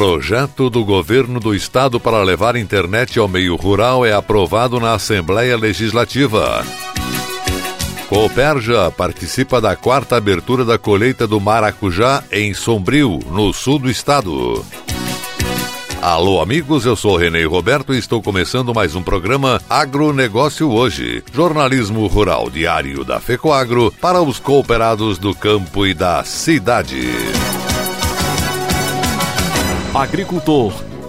Projeto do Governo do Estado para levar internet ao meio rural é aprovado na Assembleia Legislativa. Cooperja participa da quarta abertura da colheita do maracujá em Sombrio, no sul do estado. Alô, amigos, eu sou Renê Roberto e estou começando mais um programa Agronegócio Hoje, jornalismo rural diário da FECOAGRO para os cooperados do campo e da cidade. Agricultor.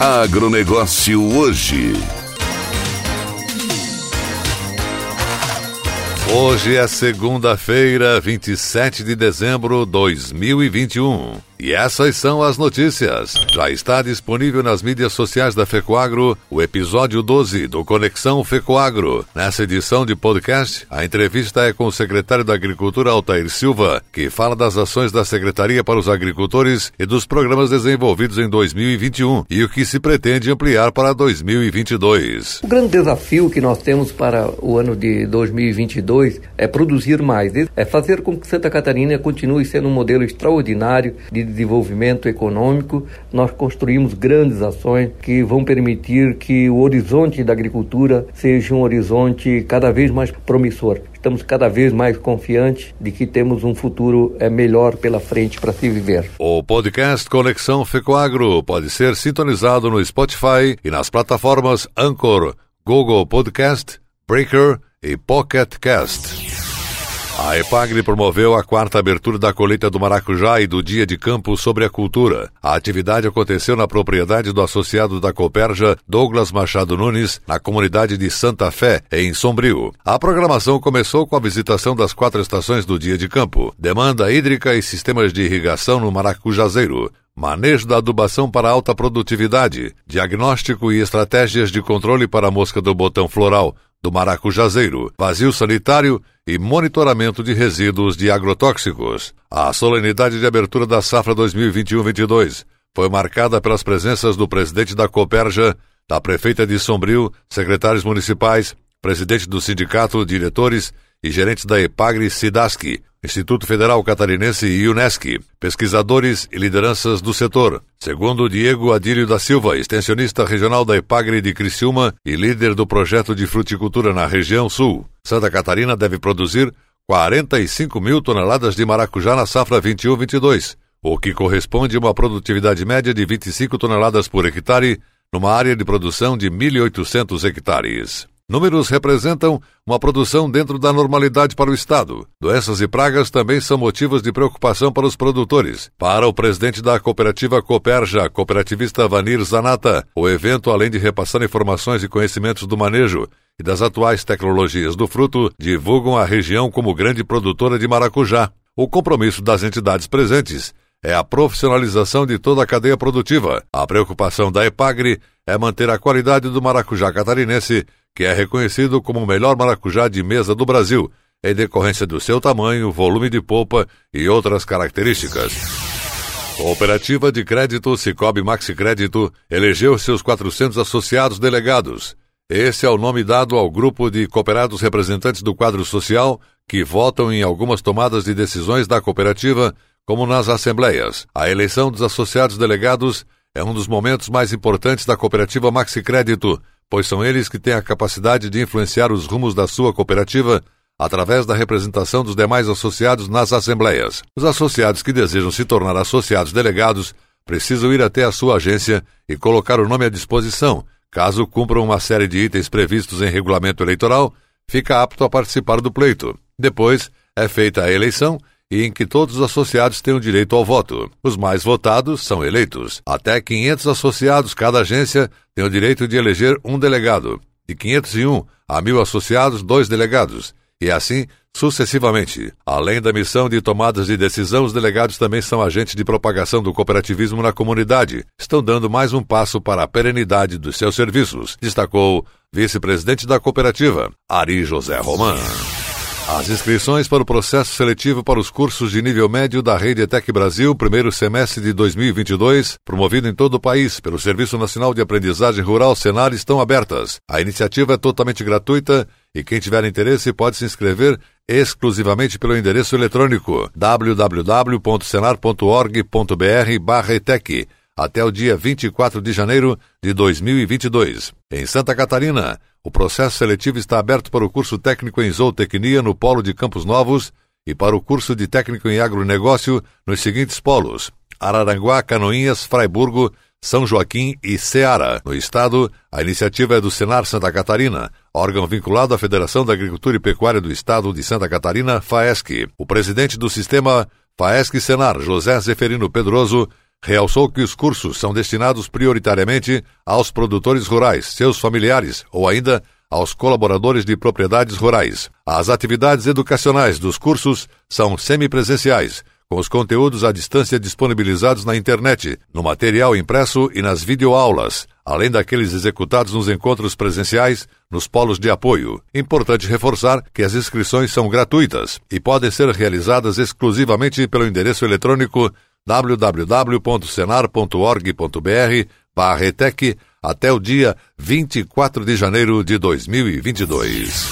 Agronegócio hoje. Hoje é segunda-feira, 27 de dezembro de 2021. E essas são as notícias. Já está disponível nas mídias sociais da FECOAGRO o episódio 12 do Conexão FECOAGRO. Nessa edição de podcast, a entrevista é com o secretário da Agricultura, Altair Silva, que fala das ações da Secretaria para os Agricultores e dos programas desenvolvidos em 2021 e o que se pretende ampliar para 2022. O grande desafio que nós temos para o ano de 2022 é produzir mais, é fazer com que Santa Catarina continue sendo um modelo extraordinário de desenvolvimento econômico, nós construímos grandes ações que vão permitir que o horizonte da agricultura seja um horizonte cada vez mais promissor. Estamos cada vez mais confiantes de que temos um futuro é, melhor pela frente para se viver. O podcast Conexão Fecoagro pode ser sintonizado no Spotify e nas plataformas Anchor, Google Podcast, Breaker e Pocket Cast. A EPAGRE promoveu a quarta abertura da colheita do maracujá e do Dia de Campo sobre a Cultura. A atividade aconteceu na propriedade do associado da Coperja, Douglas Machado Nunes, na comunidade de Santa Fé, em Sombrio. A programação começou com a visitação das quatro estações do Dia de Campo, demanda hídrica e sistemas de irrigação no Maracujazeiro, manejo da adubação para alta produtividade, diagnóstico e estratégias de controle para a mosca do botão floral, do maracujazeiro, vazio sanitário e monitoramento de resíduos de agrotóxicos. A solenidade de abertura da safra 2021-22 foi marcada pelas presenças do presidente da Coperja, da prefeita de Sombrio, secretários municipais, presidente do sindicato, diretores e gerentes da EPAGRE Sidaski, Instituto Federal Catarinense e UNESCO, pesquisadores e lideranças do setor. Segundo Diego Adílio da Silva, extensionista regional da EPAGRE de Criciúma e líder do projeto de fruticultura na região sul, Santa Catarina deve produzir 45 mil toneladas de maracujá na safra 21-22, o que corresponde a uma produtividade média de 25 toneladas por hectare, numa área de produção de 1.800 hectares. Números representam uma produção dentro da normalidade para o Estado. Doenças e pragas também são motivos de preocupação para os produtores. Para o presidente da cooperativa Coperja, cooperativista Vanir Zanata, o evento, além de repassar informações e conhecimentos do manejo e das atuais tecnologias do fruto, divulgam a região como grande produtora de maracujá. O compromisso das entidades presentes é a profissionalização de toda a cadeia produtiva. A preocupação da EPAGRE é manter a qualidade do maracujá catarinense que é reconhecido como o melhor maracujá de mesa do Brasil em decorrência do seu tamanho, volume de polpa e outras características. Cooperativa de Crédito Cicobi Maxi Crédito elegeu seus 400 associados delegados. Esse é o nome dado ao grupo de cooperados representantes do quadro social que votam em algumas tomadas de decisões da cooperativa, como nas assembleias. A eleição dos associados delegados é um dos momentos mais importantes da cooperativa Maxi Crédito, pois são eles que têm a capacidade de influenciar os rumos da sua cooperativa através da representação dos demais associados nas assembleias. Os associados que desejam se tornar associados delegados precisam ir até a sua agência e colocar o nome à disposição. Caso cumpram uma série de itens previstos em regulamento eleitoral, fica apto a participar do pleito. Depois, é feita a eleição e em que todos os associados têm o direito ao voto. Os mais votados são eleitos. Até 500 associados cada agência tem o direito de eleger um delegado. De 501 a 1.000 associados, dois delegados e assim sucessivamente. Além da missão de tomadas de decisão, os delegados também são agentes de propagação do cooperativismo na comunidade. Estão dando mais um passo para a perenidade dos seus serviços, destacou vice-presidente da cooperativa, Ari José Roman. As inscrições para o processo seletivo para os cursos de nível médio da Rede ETEC Brasil, primeiro semestre de 2022, promovido em todo o país pelo Serviço Nacional de Aprendizagem Rural Senar, estão abertas. A iniciativa é totalmente gratuita e quem tiver interesse pode se inscrever exclusivamente pelo endereço eletrônico www.senar.org.br/etec até o dia 24 de janeiro de 2022. Em Santa Catarina, o processo seletivo está aberto para o curso técnico em zootecnia no Polo de Campos Novos e para o curso de técnico em agronegócio nos seguintes polos: Araranguá, Canoinhas, Fraiburgo, São Joaquim e Ceará. No estado, a iniciativa é do Senar Santa Catarina, órgão vinculado à Federação da Agricultura e Pecuária do Estado de Santa Catarina, FAESC. O presidente do sistema FAESC Senar, José Zeferino Pedroso, realçou que os cursos são destinados prioritariamente aos produtores rurais, seus familiares ou ainda aos colaboradores de propriedades rurais. As atividades educacionais dos cursos são semipresenciais, com os conteúdos à distância disponibilizados na internet, no material impresso e nas videoaulas, além daqueles executados nos encontros presenciais nos polos de apoio. Importante reforçar que as inscrições são gratuitas e podem ser realizadas exclusivamente pelo endereço eletrônico www.senar.org.br ETEC até o dia 24 de janeiro de 2022.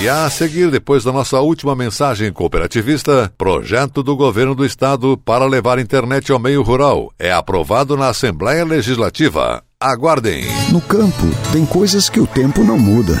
E a seguir, depois da nossa última mensagem cooperativista, projeto do governo do estado para levar internet ao meio rural é aprovado na Assembleia Legislativa. Aguardem. No campo, tem coisas que o tempo não muda,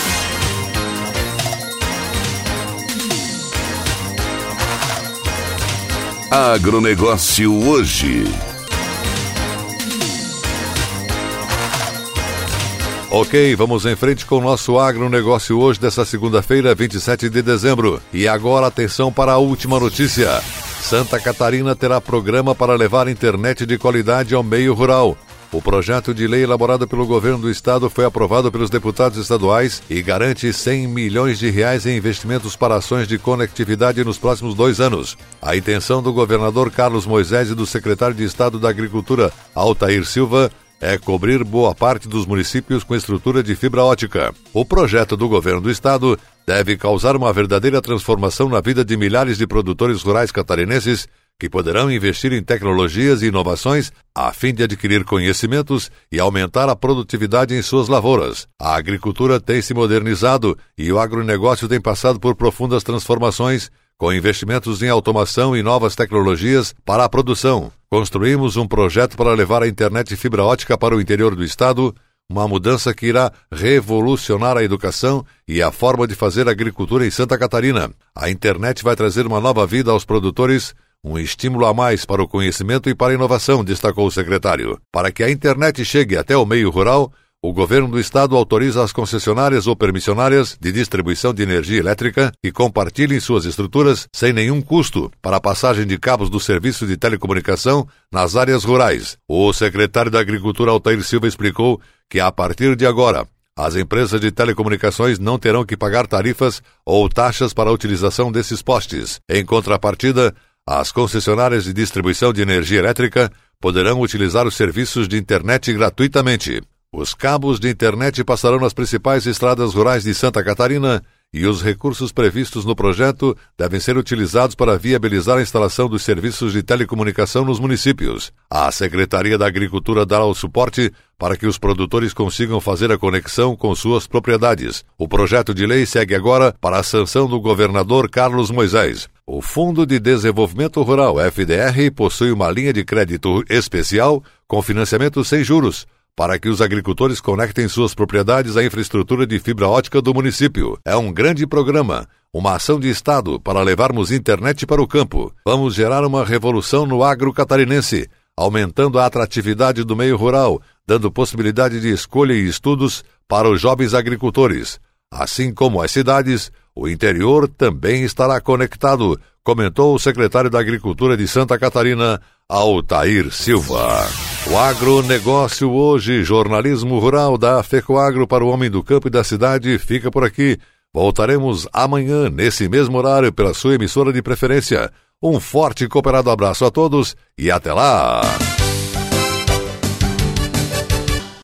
Agronegócio hoje. Ok, vamos em frente com o nosso agronegócio hoje dessa segunda-feira, 27 de dezembro. E agora atenção para a última notícia. Santa Catarina terá programa para levar internet de qualidade ao meio rural. O projeto de lei elaborado pelo governo do estado foi aprovado pelos deputados estaduais e garante 100 milhões de reais em investimentos para ações de conectividade nos próximos dois anos. A intenção do governador Carlos Moisés e do secretário de Estado da Agricultura, Altair Silva, é cobrir boa parte dos municípios com estrutura de fibra ótica. O projeto do governo do estado deve causar uma verdadeira transformação na vida de milhares de produtores rurais catarinenses que poderão investir em tecnologias e inovações a fim de adquirir conhecimentos e aumentar a produtividade em suas lavouras. A agricultura tem se modernizado e o agronegócio tem passado por profundas transformações, com investimentos em automação e novas tecnologias para a produção. Construímos um projeto para levar a internet fibra ótica para o interior do estado, uma mudança que irá revolucionar a educação e a forma de fazer agricultura em Santa Catarina. A internet vai trazer uma nova vida aos produtores um estímulo a mais para o conhecimento e para a inovação, destacou o secretário. Para que a internet chegue até o meio rural, o governo do estado autoriza as concessionárias ou permissionárias de distribuição de energia elétrica que compartilhem suas estruturas sem nenhum custo para a passagem de cabos do serviço de telecomunicação nas áreas rurais. O secretário da Agricultura Altair Silva explicou que a partir de agora as empresas de telecomunicações não terão que pagar tarifas ou taxas para a utilização desses postes. Em contrapartida, as concessionárias de distribuição de energia elétrica poderão utilizar os serviços de internet gratuitamente. Os cabos de internet passarão nas principais estradas rurais de Santa Catarina e os recursos previstos no projeto devem ser utilizados para viabilizar a instalação dos serviços de telecomunicação nos municípios. A Secretaria da Agricultura dará o suporte para que os produtores consigam fazer a conexão com suas propriedades. O projeto de lei segue agora para a sanção do governador Carlos Moisés. O Fundo de Desenvolvimento Rural, FDR, possui uma linha de crédito especial com financiamento sem juros para que os agricultores conectem suas propriedades à infraestrutura de fibra ótica do município. É um grande programa, uma ação de Estado para levarmos internet para o campo. Vamos gerar uma revolução no agro catarinense, aumentando a atratividade do meio rural, dando possibilidade de escolha e estudos para os jovens agricultores. Assim como as cidades, o interior também estará conectado, comentou o secretário da Agricultura de Santa Catarina, Altair Silva. O agronegócio hoje, jornalismo rural da FECOAGro para o homem do campo e da cidade, fica por aqui. Voltaremos amanhã, nesse mesmo horário, pela sua emissora de preferência. Um forte e cooperado abraço a todos e até lá!